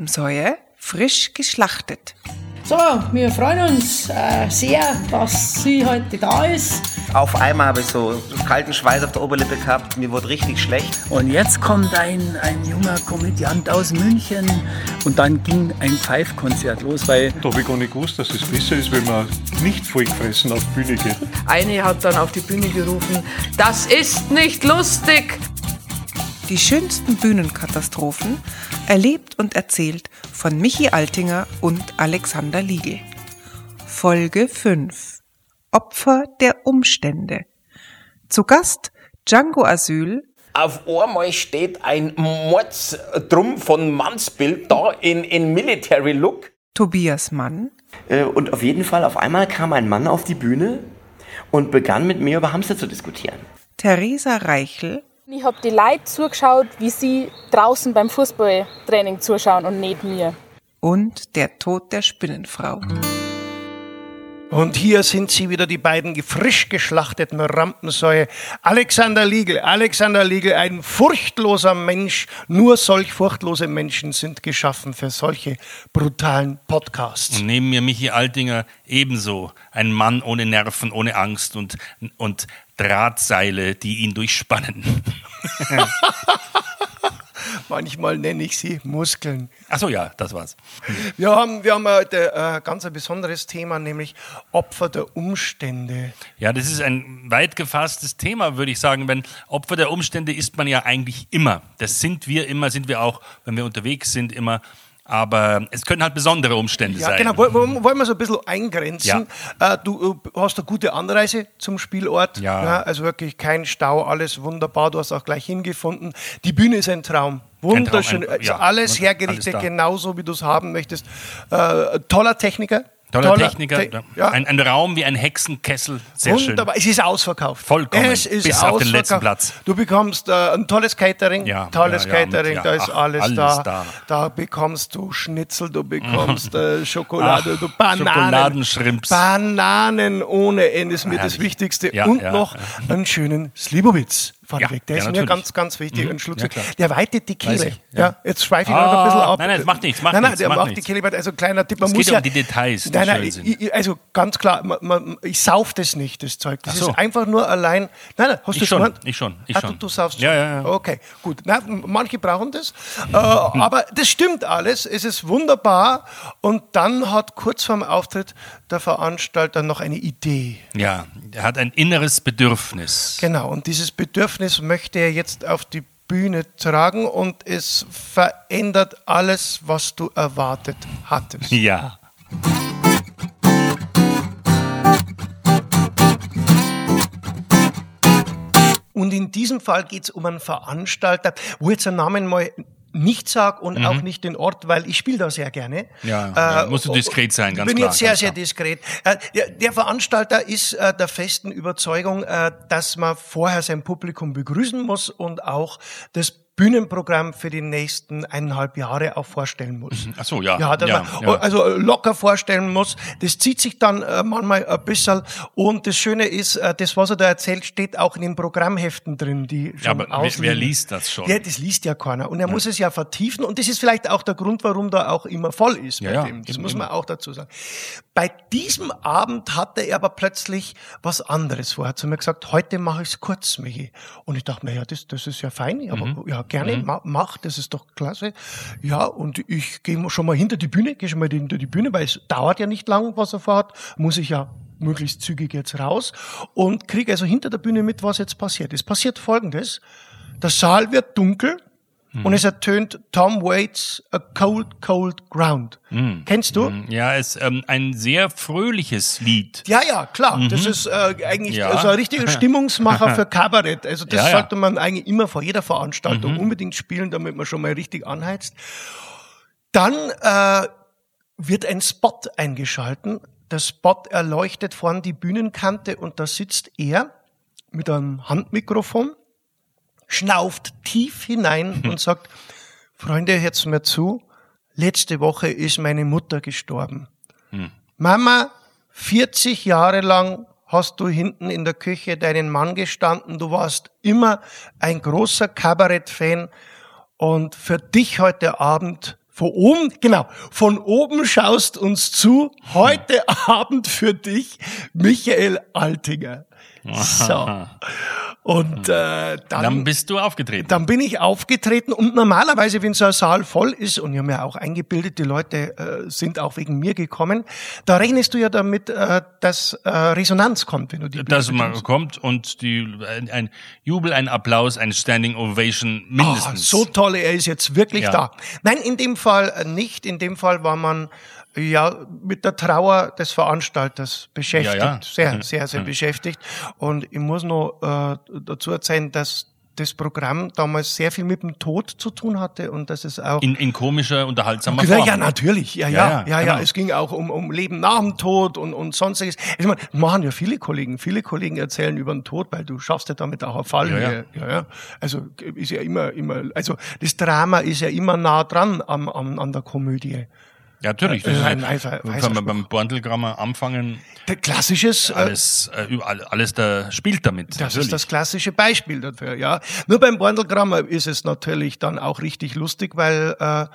Rampensäue frisch geschlachtet. So, wir freuen uns äh, sehr, dass sie heute da ist. Auf einmal habe ich so kalten Schweiß auf der Oberlippe gehabt, mir wurde richtig schlecht. Und jetzt kommt ein, ein junger Komödiant aus München und dann ging ein Pfeifkonzert los, weil... Da habe ich gar nicht gewusst, dass es besser ist, wenn man nicht vollgefressen auf die Bühne geht. Eine hat dann auf die Bühne gerufen, das ist nicht lustig. Die schönsten Bühnenkatastrophen erlebt und erzählt von Michi Altinger und Alexander Liegel. Folge 5 Opfer der Umstände. Zu Gast Django Asyl. Auf einmal steht ein Mordsdrum von Mannsbild da in, in Military Look. Tobias Mann. Äh, und auf jeden Fall, auf einmal kam ein Mann auf die Bühne und begann mit mir über Hamster zu diskutieren. Theresa Reichel. Ich habe die Leute zugeschaut, wie sie draußen beim Fußballtraining zuschauen und nicht mir. Und der Tod der Spinnenfrau. Und hier sind sie wieder, die beiden frisch geschlachteten Rampensäue. Alexander Liegel. Alexander Liegel, ein furchtloser Mensch. Nur solch furchtlose Menschen sind geschaffen für solche brutalen Podcasts. Und neben mir Michi Altinger ebenso. Ein Mann ohne Nerven, ohne Angst und, und Drahtseile, die ihn durchspannen. Manchmal nenne ich sie Muskeln. Ach so, ja, das war's. Wir haben, wir haben heute äh, ganz ein besonderes Thema, nämlich Opfer der Umstände. Ja, das ist ein weit gefasstes Thema, würde ich sagen. Wenn Opfer der Umstände ist man ja eigentlich immer. Das sind wir immer, sind wir auch, wenn wir unterwegs sind, immer. Aber es können halt besondere Umstände ja, sein. Genau, wollen wir so ein bisschen eingrenzen. Ja. Äh, du hast eine gute Anreise zum Spielort. Ja. ja. Also wirklich kein Stau, alles wunderbar. Du hast auch gleich hingefunden. Die Bühne ist ein Traum. Wunderschön. Traum, ein, ja, alles hergerichtet, alles genauso wie du es haben möchtest. Äh, toller Techniker. Toller, Toller Techniker, Te ja. ein, ein, Raum wie ein Hexenkessel, sehr Wunderbar. schön. Es ist ausverkauft. Vollkommen, es ist bis ausverkauft. auf den letzten Platz. Du bekommst äh, ein tolles Catering, ja, tolles ja, ja, Catering, mit, da ist ach, alles, alles da. da. da. bekommst du Schnitzel, du bekommst äh, Schokolade, ach, du Bananen. Bananen ohne Ende ist mir das Wichtigste. Und noch einen schönen Slibowitz. Ja, vorneweg. Der ja, ist mir natürlich. ganz, ganz wichtig. Mhm. Ein Schluck. Ja, klar. der weitet die Kehle. Ja. ja. jetzt schweife ich Ah, noch ein bisschen ab. nein, nein, das macht nichts, macht nein, nein, nichts, der macht die Kehle. Also kleiner Tipp, man Es muss geht ja, um die Details, die Nein, schön nein, sind. ich, also ganz klar, man, man, ich sauf das nicht, das Zeug. Das so. ist einfach nur allein. Nein, nein, hast Ich du schon, gemeint? ich schon, ich ah, schon. Du, du saufst Ja, schon. ja, ja. Okay, gut. Na, manche brauchen das. äh, aber das stimmt alles. Es ist wunderbar. Und dann hat kurz vorm Auftritt der Veranstalter noch eine Idee. Ja, er hat ein inneres Bedürfnis. Genau, und dieses Bedürfnis möchte er jetzt auf die Bühne tragen und es verändert alles, was du erwartet hattest. Ja. Und in diesem Fall geht es um einen Veranstalter, wo jetzt einen Namen mal nicht sag und auch nicht den Ort, weil ich spiele da sehr gerne. Mhm. Ja, ja, musst du äh, diskret sein, ganz bin klar, jetzt sehr, sehr diskret. Äh, der, der Veranstalter ist äh, der festen Überzeugung, äh, dass man vorher sein Publikum begrüßen muss und auch das Bühnenprogramm für die nächsten eineinhalb Jahre auch vorstellen muss. Ach so, ja. Ja, ja, ja. also locker vorstellen muss. Das zieht sich dann äh, manchmal ein bisschen. Und das Schöne ist, äh, das, was er da erzählt, steht auch in den Programmheften drin, die schon Ja, aber wer, ausliegen. wer liest das schon? Ja, das liest ja keiner. Und er muss es ja vertiefen. Und das ist vielleicht auch der Grund, warum da auch immer voll ist. Ja, bei ja, dem. Das eben, muss man eben. auch dazu sagen. Bei diesem Abend hatte er aber plötzlich was anderes vor. Er hat zu mir gesagt, heute mache ich es kurz, Michi. Und ich dachte mir, ja, das, das ist ja fein. Aber Mhm. ja, gerne, ma, mach, das ist doch klasse. Ja, und ich gehe schon mal hinter die Bühne, gehe schon mal hinter die Bühne, weil es dauert ja nicht lang, was er vorhat. Muss ich ja möglichst zügig jetzt raus und kriege also hinter der Bühne mit, was jetzt passiert. Es passiert Folgendes. Der Saal wird dunkel Mhm. und es ertönt Tom Waits A Cold, Cold Ground. Kennst du? Ja, ist ähm, ein sehr fröhliches Lied. Ja, ja, klar. Das ist äh, eigentlich Mhm. Ja. also ein richtiger Stimmungsmacher für Kabarett. Also das Ja, ja. sollte man eigentlich immer vor jeder Veranstaltung Mhm. unbedingt spielen, damit man schon mal richtig anheizt. Dann äh, wird ein Spot eingeschalten. Der Spot erleuchtet vorn die Bühnenkante und da sitzt er mit einem Handmikrofon, schnauft tief hinein und sagt, Freunde, hört's mir zu, letzte Woche ist meine Mutter gestorben. Mama, 40 Jahre lang hast du hinten in der Küche deinen Mann gestanden. Du warst immer ein großer Kabarett-Fan. Und für dich heute Abend Von oben, genau, von oben schaust uns zu. Heute Abend für dich, Michael Altinger. So. Und äh, dann, Dann bist du aufgetreten. dann bin ich aufgetreten und normalerweise, wenn so ein Saal voll ist, und ich habe mir auch eingebildet, die Leute äh, sind auch wegen mir gekommen, da rechnest du ja damit, äh, dass äh, Resonanz kommt, wenn du die Bühne dass man kommt und die, ein, ein Jubel, ein Applaus, ein Standing Ovation mindestens. so toll, er ist jetzt wirklich Ja. da. Nein, in dem Fall äh, nicht. In dem Fall war man ja mit der Trauer des Veranstalters beschäftigt. Ja, ja. Sehr, Mhm. sehr, sehr Mhm. beschäftigt. Und ich muss noch äh, dazu erzählen, dass das Programm damals sehr viel mit dem Tod zu tun hatte und dass es auch in, in komischer, unterhaltsamer ja, Form. ja, natürlich. Ja, ja, Ja, ja, ja, ja. genau. Es ging auch um, um Leben nach dem Tod und, und sonstiges. Ich meine, machen ja viele Kollegen. Viele Kollegen erzählen über den Tod, weil du schaffst ja damit auch eine Fallhöhe. Ja, ja. Also ist ja immer, immer, also das Drama ist ja immer nah dran am, am, an der Komödie. Ja, natürlich. Äh, Das ist ein ein, weißer- weißer wenn wir beim Borntelgrammer anfangen, Der klassisches, äh, alles, äh, alles da spielt damit. Das natürlich. ist das klassische Beispiel dafür, ja. Nur beim Borndelgrammer ist es natürlich dann auch richtig lustig, weil äh,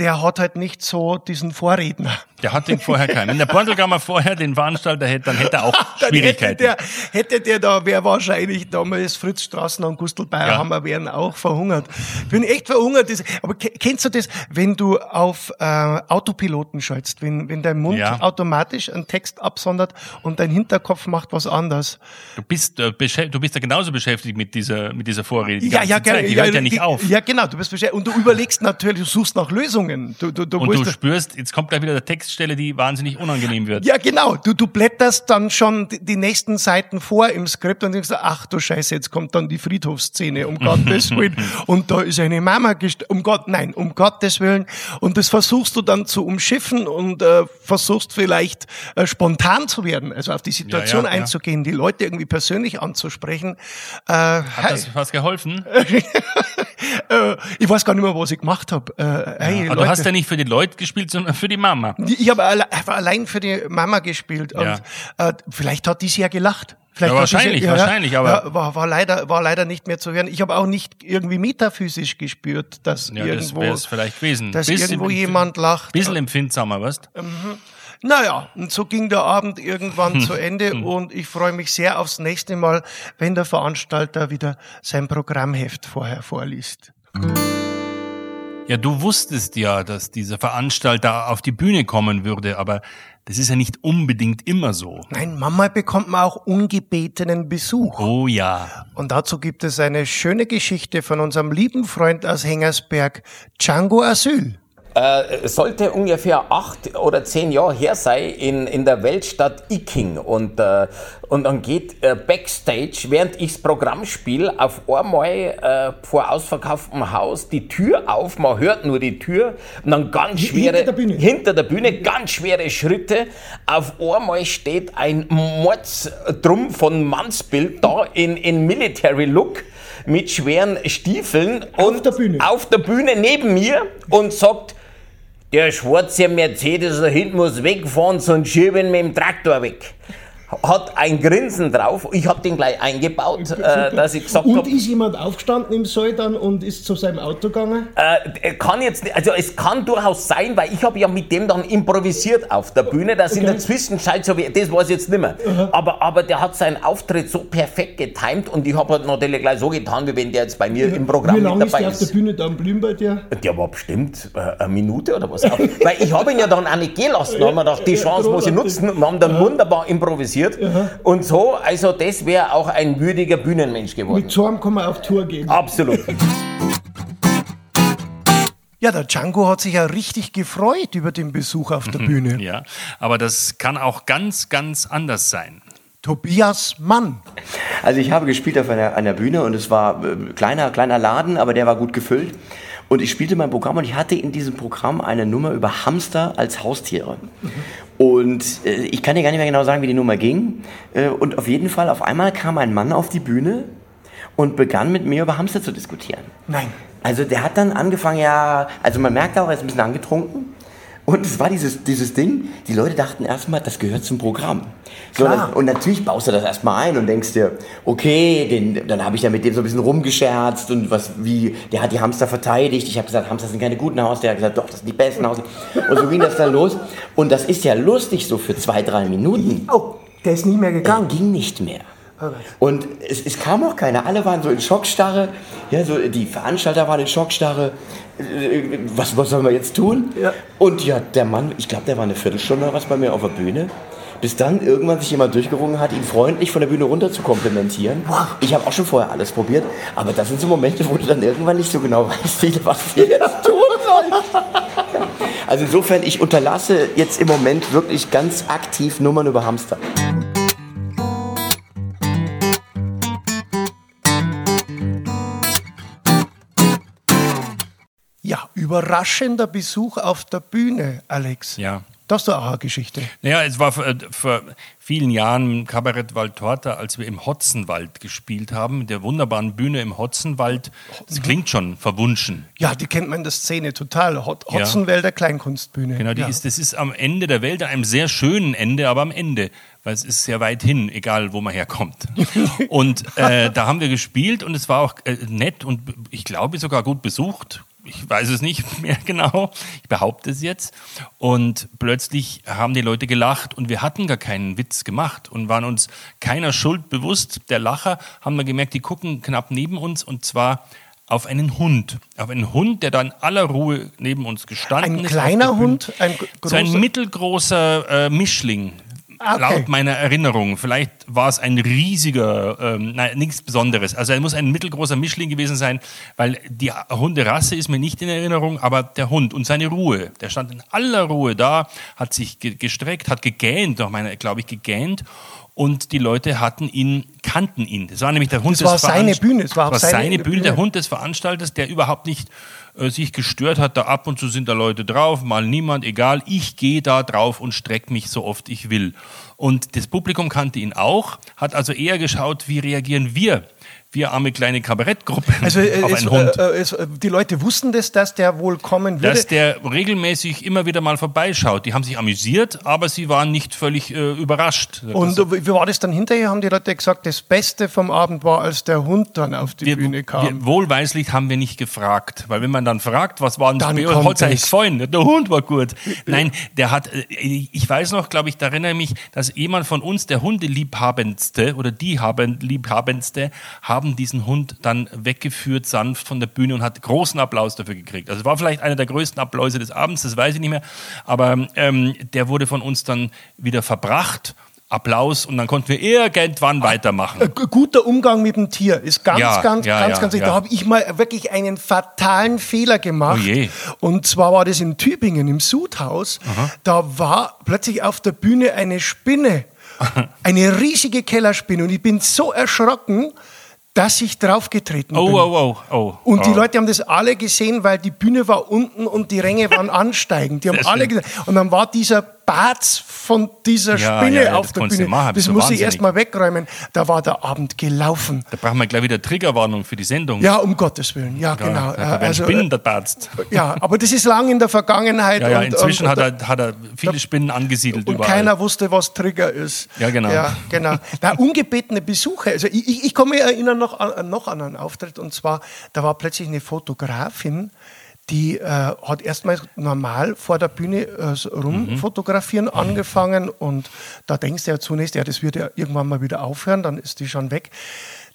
der hat halt nicht so diesen Vorredner. Der hat den vorher keinen. Wenn der Borntelgrammer vorher den Veranstalter hätte, dann hätte er auch Schwierigkeiten. Hätte der, hätte der da, wäre wahrscheinlich damals Fritz Straßen und Gustl Bayerhammer Ja. wären auch verhungert. Ich bin echt verhungert. Aber ke- kennst du das, wenn du auf äh, Autopiloten schaltst, wenn, wenn dein Mund Ja. automatisch einen Text absondert und dein Hinterkopf macht was anderes? Du bist, äh, du bist ja genauso beschäftigt mit dieser, mit dieser Vorrede. Die Ja, ja, Zeit. Die ja, hört ja nicht die- auf. Ja, genau. Du bist beschäftigt. Und du überlegst natürlich, du suchst nach Lösungen. Du, du, du Und du spürst, jetzt kommt gleich wieder der Textstelle, die wahnsinnig unangenehm wird. Ja, genau. Du, du blätterst dann schon die, die nächsten Seiten vor im Skript und denkst, ach du Scheiße, jetzt kommt dann die Friedhofsszene, um Gottes Willen. Und da ist eine Mama gestorben. Um Gott, nein, um Gottes Willen. Und das versuchst du dann zu umschiffen und äh, versuchst vielleicht äh, spontan zu werden, also auf die Situation Ja, ja, ja. einzugehen, die Leute irgendwie persönlich anzusprechen. Äh, Hat hey, das was geholfen? äh, ich weiß gar nicht mehr, was ich gemacht habe. Äh, hey, Aber du hast ja nicht für die Leute gespielt, sondern für die Mama. Ich habe alle, allein für die Mama gespielt und Ja. äh, vielleicht hat die sie ja gelacht. Vielleicht Ja, wahrscheinlich, sie, wahrscheinlich, aber- ja, war, war leider war leider nicht mehr zu hören. Ich habe auch nicht irgendwie metaphysisch gespürt, dass Ja, das irgendwo es vielleicht gewesen. dass irgendwo jemand lacht. Bisschen empfindsamer, weißt Naja, und so ging der Abend irgendwann Hm. zu Ende und ich freue mich sehr aufs nächste Mal, wenn der Veranstalter wieder sein Programmheft vorher vorliest. Ja, du wusstest ja, dass dieser Veranstalter auf die Bühne kommen würde, aber das ist ja nicht unbedingt immer so. Nein, manchmal bekommt man auch ungebetenen Besuch. Oh ja. Und dazu gibt es eine schöne Geschichte von unserem lieben Freund aus Hengersberg, Django Asyl. Äh, sollte ungefähr acht oder zehn Jahre her sein in, in der Weltstadt Iking und, äh, und dann geht äh, Backstage, während ich das Programm spiele, auf einmal äh, vor ausverkauftem Haus die Tür auf, man hört nur die Tür und dann ganz schwere, hinter der Bühne. hinter der Bühne ganz schwere Schritte, auf einmal steht ein Mordstrum von Mannsbild da in, in Military Look mit schweren Stiefeln und der Bühne. auf der Bühne neben mir und sagt, der schwarze Mercedes da hinten muss wegfahren, sonst schieben wir mit dem Traktor weg. Hat ein Grinsen drauf. Ich habe den gleich eingebaut, äh, dass ich gesagt habe, ist jemand aufgestanden im Saal dann und ist zu seinem Auto gegangen? äh, kann jetzt, nicht- also es kann durchaus sein, weil ich habe ja mit dem dann improvisiert auf der Bühne, dass in der Zwischenzeit so wie, das weiß ich jetzt nicht mehr. Aber, aber der hat seinen Auftritt so perfekt getimt und ich habe halt natürlich gleich so getan, wie wenn der jetzt bei mir im Programm mit dabei ist. Bühne dann blieben bei dir? Der war bestimmt äh, eine Minute oder was. Weil ich habe ihn ja dann auch nicht gehen lassen. Da haben wir gedacht, die Chance muss ich nutzen. Und haben dann wunderbar improvisiert. Und so, also das wäre auch ein würdiger Bühnenmensch geworden. so einem kann man auf Tour gehen. Absolut. Ja, der Django hat sich ja richtig gefreut über den Besuch auf der Bühne. Ja, aber das kann auch ganz, ganz anders sein. Tobias Mann. Also ich habe gespielt auf einer, einer Bühne und es war äh, kleiner, kleiner Laden, aber der war gut gefüllt. Und ich spielte mein Programm und ich hatte in diesem Programm eine Nummer über Hamster als Haustiere. Und äh, ich kann dir gar nicht mehr genau sagen, wie die Nummer ging. Äh, und auf jeden Fall, auf einmal kam ein Mann auf die Bühne und begann mit mir über Hamster zu diskutieren. Nein. Also der hat dann angefangen, ja, also man merkt auch, er ist ein bisschen angetrunken. Und es war dieses, dieses Ding, die Leute dachten erstmal, das gehört zum Programm. So, Klar. und natürlich baust du das erstmal ein und denkst dir, okay, den, dann habe ich da mit dem so ein bisschen rumgescherzt und was, wie, der hat die Hamster verteidigt. Ich habe gesagt, Hamster sind keine guten Haustiere. Der hat gesagt, doch, das sind die besten Haustiere. Und so ging das dann los. Und das ist ja lustig so für zwei, drei Minuten. Oh, der ist nie mehr gegangen. Er ging nicht mehr. Und es, es kam auch keiner. Alle waren so in Schockstarre. Ja, so die Veranstalter waren in Schockstarre. Äh, Was, was sollen wir jetzt tun? Ja. Und ja, der Mann, ich glaube, der war eine Viertelstunde oder was bei mir auf der Bühne. Bis dann irgendwann sich jemand durchgerungen hat, ihn freundlich von der Bühne runter zu komplimentieren. Ich habe auch schon vorher alles probiert, aber das sind so Momente, wo du dann irgendwann nicht so genau weißt, was du jetzt tun sollst. Also insofern, ich unterlasse jetzt im Moment wirklich ganz aktiv Nummern über Hamster. Überraschender Besuch auf der Bühne, Alex. Ja. Das ist doch auch eine Geschichte. Naja, es war vor, vor vielen Jahren im Kabarett Waldtorta, als wir im Hotzenwald gespielt haben, mit der wunderbaren Bühne im Hotzenwald. Das klingt schon verwunschen. Ja, die kennt man in der Szene total. Hot Ja. Hotzenwälder Kleinkunstbühne. Genau, die ja. ist, das ist am Ende der Welt, an einem sehr schönen Ende, aber am Ende, weil es ist sehr weit hin, egal wo man herkommt. Und äh, da haben wir gespielt und es war auch äh, nett und ich glaube sogar gut besucht. Ich weiß es nicht mehr genau, ich behaupte es jetzt. Und plötzlich haben die Leute gelacht und wir hatten gar keinen Witz gemacht und waren uns keiner Schuld bewusst. Der Lacher haben wir gemerkt, die gucken knapp neben uns und zwar auf einen Hund. Auf einen Hund, der da in aller Ruhe neben uns gestanden Ein ist. kleiner der Bühne. Hund, ein So ein großer- mittelgroßer äh, Mischling. Ah, okay. Laut meiner Erinnerung. Vielleicht war es ein riesiger, ähm, nein, nichts Besonderes. Also er muss ein mittelgroßer Mischling gewesen sein, weil die Hunderasse ist mir nicht in Erinnerung, aber der Hund und seine Ruhe. Der stand in aller Ruhe da, hat sich ge gestreckt, hat gegähnt, glaube ich, gegähnt. Und die Leute hatten ihn, kannten ihn. Das war nämlich der Hund Das war des seine Veranst- Bühne, es war das war seine seine Bühne, Bühne. der Hund des Veranstalters, der überhaupt nicht äh, sich gestört hat. Da ab und zu sind da Leute drauf, mal niemand, egal. Ich gehe da drauf und strecke mich so oft ich will. Und das Publikum kannte ihn auch, hat also eher geschaut, wie reagieren wir, wir arme kleine Kabarettgruppe, Also äh, auf es, einen Hund. äh, äh, es, äh, die Leute wussten das, dass der wohl kommen würde. dass der regelmäßig immer wieder mal vorbeischaut. Die haben sich amüsiert, aber sie waren nicht völlig äh, überrascht. Und Das- wie war das dann hinterher? Haben die Leute gesagt, das Beste vom Abend war, als der Hund dann auf die wir, Bühne kam? wir, wohlweislich haben wir nicht gefragt, weil wenn man dann fragt, was war denn Dann das hat es. gefallen? Der Hund war gut. Nein, der hat, äh, ich weiß noch, glaube ich, da erinnere ich mich, dass jemand von uns, der Hundeliebhabendste oder die haben Liebhabendste, haben diesen Hund dann weggeführt, sanft von der Bühne und hat großen Applaus dafür gekriegt. Also es war vielleicht einer der größten Applause des Abends, das weiß ich nicht mehr, aber ähm, der wurde von uns dann wieder verbracht. Applaus und dann konnten wir irgendwann weitermachen. Äh, guter Umgang mit dem Tier ist ganz, Ja, ganz, ja, ganz, ja, ganz wichtig. Da habe ich mal wirklich einen fatalen Fehler gemacht. Oh. Und zwar war das in Tübingen im Sudhaus. Da war plötzlich auf der Bühne eine Spinne. Eine riesige Kellerspinne. Und ich bin so erschrocken, dass ich draufgetreten Oh, bin. oh, oh, oh. Und die oh. Leute haben das alle gesehen, weil die Bühne war unten und die Ränge waren ansteigend. Die haben alle gesehen. Und dann war dieser Barz von dieser Ja, Spinne ja, ja, auf das der Bühne. machen, das muss ich wahnsinnig. erst mal wegräumen. Da war der Abend gelaufen. Da brauchen wir gleich wieder Triggerwarnung für die Sendung. Ja, um Gottes Willen. Ja, genau. Da, da werden Also, Spinnen Arzt. äh, ja, aber das ist lang in der Vergangenheit. Ja, ja, und, inzwischen und, hat, er, hat er viele Spinnen angesiedelt und überall. keiner wusste, was Trigger ist. Ja, genau. Ja, genau. Na, ungebetene Besuche. Also ich, ich, ich mich erinnern noch an, noch an einen Auftritt und zwar, da war plötzlich eine Fotografin, die äh, hat erstmal normal vor der Bühne äh, rumfotografieren Mhm. angefangen und da denkst du ja zunächst, ja, das wird ja irgendwann mal wieder aufhören, dann ist die schon weg.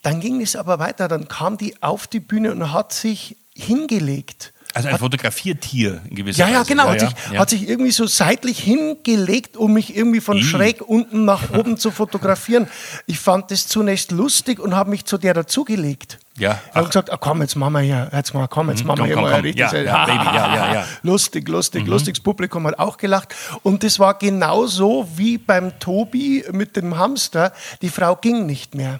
Dann ging es aber weiter, dann kam die auf die Bühne und hat sich hingelegt. also ein Fotografiertier in gewisser Ja, ja, Weise. genau. hat, ja, sich, ja. hat sich irgendwie so seitlich hingelegt, um mich irgendwie von Ih. schräg unten nach oben zu fotografieren. Ich fand das zunächst lustig und habe mich zu der dazugelegt. Ja, Ich habe gesagt, ah, komm, jetzt machen wir hier, jetzt mal, komm, jetzt Mhm, machen wir hier komm, mal komm. ein richtiges. Ja, ja, Baby, ja, ja, ja. Lustig, lustig, lustig. Das Publikum hat auch gelacht. Und das war genauso wie beim Tobi mit dem Hamster. Die Frau ging nicht mehr.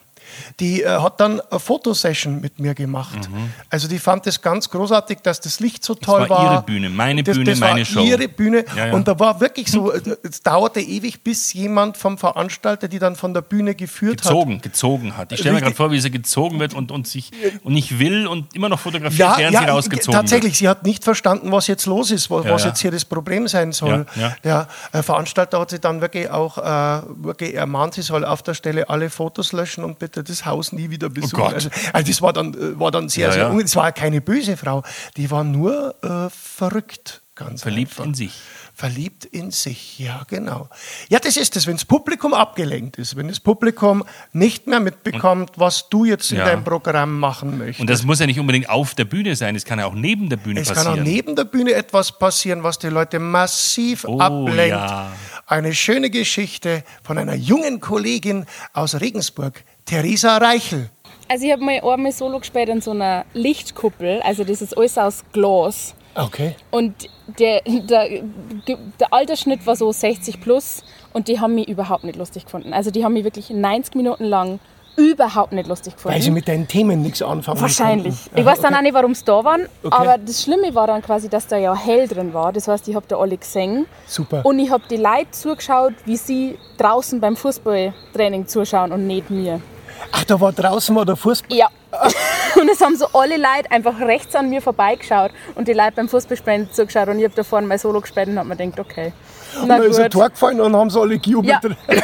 Die äh, hat dann eine Fotosession mit mir gemacht. Also die fand es ganz großartig, dass das Licht so toll Mhm. war war. ihre Bühne, meine das, Bühne, das meine war Show. ihre Bühne. Ja, ja. Und da war wirklich so, äh, es dauerte ewig, bis jemand vom Veranstalter, die dann von der Bühne geführt Gezogen, gezogen hat. Ich stelle mir gerade vor, wie sie gezogen wird und, und sich und nicht will und immer noch fotografiert, Ja, während ja sie rausgezogen tatsächlich. Sie hat nicht verstanden, was jetzt los ist, was, was jetzt hier das Problem sein soll. Der äh, Veranstalter hat sie dann wirklich auch äh, wirklich ermahnt, sie soll auf der Stelle alle Fotos löschen und bitte das Haus nie wieder besuchen. Gott. also, also das war dann, äh, war dann sehr, Ja, sehr ja. unge- Das war keine böse Frau, die war nur äh, verrückt. Ganz Verliebt einfach. in sich. Verliebt in sich, ja, genau. Ja, das ist es, wenn das Publikum abgelenkt ist, wenn das Publikum nicht mehr mitbekommt, was du jetzt in Ja. deinem Programm machen möchtest. Und das muss ja nicht unbedingt auf der Bühne sein, es kann ja auch neben der Bühne Es passieren. kann auch neben der Bühne etwas passieren, was die Leute massiv Oh, ablenkt. ja. Eine schöne Geschichte von einer jungen Kollegin aus Regensburg, Theresa Reichel. Also ich habe mal einmal Solo gespielt in so einer Lichtkuppel, also das ist alles aus Glas. Okay. Und der, der, der Altersschnitt war so 60 plus und die haben mich überhaupt nicht lustig gefunden. Also die haben mich wirklich 90 Minuten lang überhaupt nicht lustig gefunden. Weil sie mit deinen Themen nichts anfangen Wahrscheinlich. konnten. Ich weiß dann Aha, auch nicht, warum sie da waren. Okay. Aber das Schlimme war dann quasi, dass da ja hell drin war. Das heißt, ich habe da alle gesehen. Super. Und ich habe die Leute zugeschaut, wie sie draußen beim Fußballtraining zuschauen und nicht mir. Ach, da war draußen war der Fußball. Ja. Und es haben so alle Leute einfach rechts an mir vorbeigeschaut und die Leute beim Fußballspielen zugeschaut. Und ich habe da vorne mein Solo gespielt und habe mir gedacht, okay. Und Na dann ist ein gut. Tor gefallen und haben sie alle gejubelt. Ja.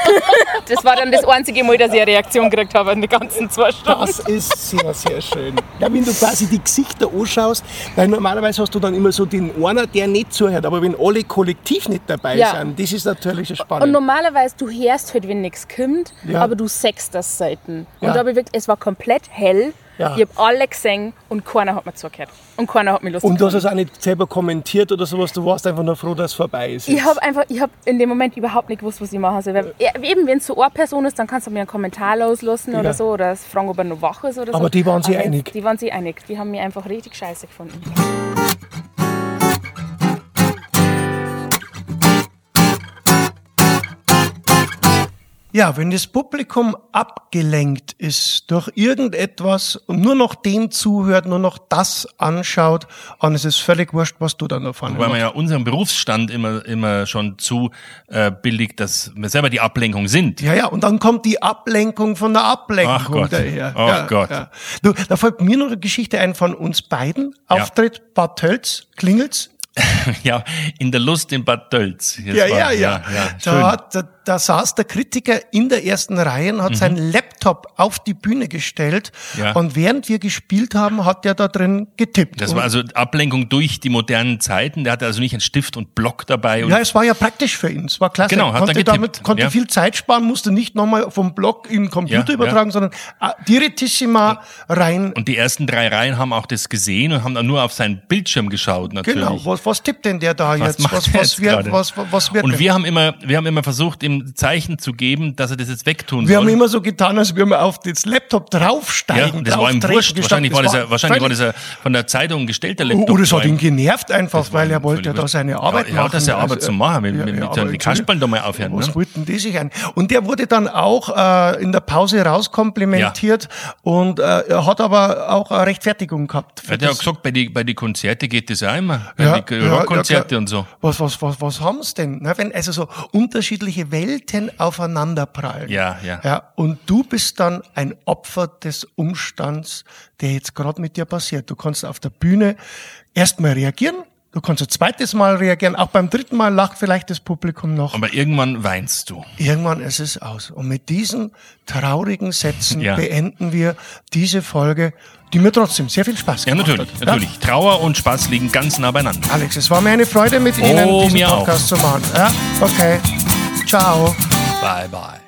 Das war dann das einzige Mal, dass ich eine Reaktion gekriegt habe in den ganzen zwei Stunden. Das ist sehr, sehr schön. Ja, wenn du quasi die Gesichter anschaust, weil normalerweise hast du dann immer so den einer, der nicht zuhört, aber wenn alle kollektiv nicht dabei Ja. sind, das ist natürlich Und spannend. normalerweise, du hörst halt, wenn nichts kommt, Ja. aber du sechst das selten. Und Ja. da habe ich wirklich, es war komplett hell. Ja. Ich habe alle gesehen und keiner hat mir zugehört. Und keiner hat mich lustig Und du hast es auch nicht selber kommentiert oder sowas, du warst einfach nur froh, dass es vorbei ist. Ich habe einfach, ich habe in dem Moment überhaupt nicht gewusst, was ich machen soll. Weil, ja, eben, wenn es so eine Person ist, dann kannst du mir einen Kommentar loslassen Ja. oder so oder fragen, ob er noch wach ist oder so. Aber die waren sich Aber einig? Die waren sich einig. Die haben mich einfach richtig scheiße gefunden. Ja, wenn das Publikum abgelenkt ist durch irgendetwas und nur noch dem zuhört, nur noch das anschaut, dann ist es völlig wurscht, was du dann davon Wobei man ja unserem Berufsstand immer, immer schon zu äh, billigt, dass wir selber die Ablenkung sind. Ja, ja, und dann kommt die Ablenkung von der Ablenkung Ach Gott. daher. Ach ja, Gott. Ja. Du, da fällt mir noch eine Geschichte ein von uns beiden. Auftritt Bad Tölz, Klingelt's. Ja, in der Lust in Bad Tölz. Ja, war- ja, ja. schön. Da, hat, da saß der Kritiker in der ersten Reihe und hat seinen Laptop auf die Bühne gestellt. Mhm. Ja. Und während wir gespielt haben, hat er da drin getippt. Das war also Ablenkung durch die modernen Zeiten. Der hatte also nicht einen Stift und Block dabei. Ja, es war ja praktisch für ihn. Es war klasse. Genau, hat konnte getippt, damit konnte ja. viel Zeit sparen, musste nicht nochmal vom Blog in den Computer Ja, übertragen, sondern ah, direttissima rein. und die ersten drei Reihen haben auch das gesehen und haben dann nur auf seinen Bildschirm geschaut natürlich. Genau, was, was tippt denn der da Was jetzt? Was, was, jetzt wird, was, was wird Und denn? wir haben immer, wir haben immer versucht, ihm Zeichen zu geben, dass er das jetzt wegtun Wir soll. haben immer so getan, als würden wir auf das Laptop ja, draufsteigen. das war ihm wurscht. Wahrscheinlich war das, ja, wahrscheinlich war das ja von der Zeitung gestellter Oh, Laptop. Oder es hat War ihm- ihn genervt einfach, war weil er wollte völlig da seine Arbeit ja, machen. Ja, das ja Arbeit Also, zu machen, mit, ja, mit, ja, mit aber die Kasperlen da mal aufhören. Was Ne? wollten die sich ein? Und der wurde dann auch äh, in der Pause rauskomplimentiert und äh, er hat aber auch eine Rechtfertigung gehabt. Er hat ja auch gesagt, bei die, bei die Konzerte geht das ja immer. Bei Ja, ja, ja, Rockkonzerte und so. Was, was, was, was haben's denn? Na, wenn also so unterschiedliche Welten aufeinanderprallen. Ja, ja. ja. Und du bist dann ein Opfer des Umstands, der jetzt gerade mit dir passiert. Du kannst auf der Bühne erstmal reagieren. Du kannst ein zweites Mal reagieren. Auch beim dritten Mal lacht vielleicht das Publikum noch. Aber irgendwann weinst du. Irgendwann ist es aus. Und mit diesen traurigen Sätzen Ja. beenden wir diese Folge, die mir trotzdem sehr viel Spaß Ja, gemacht natürlich, hat. natürlich. Trauer und Spaß liegen ganz nah beieinander. Alex, es war mir eine Freude, mit Ihnen Oh, diesen mir auch. Podcast zu machen. Ja, okay. Ciao. Bye, bye.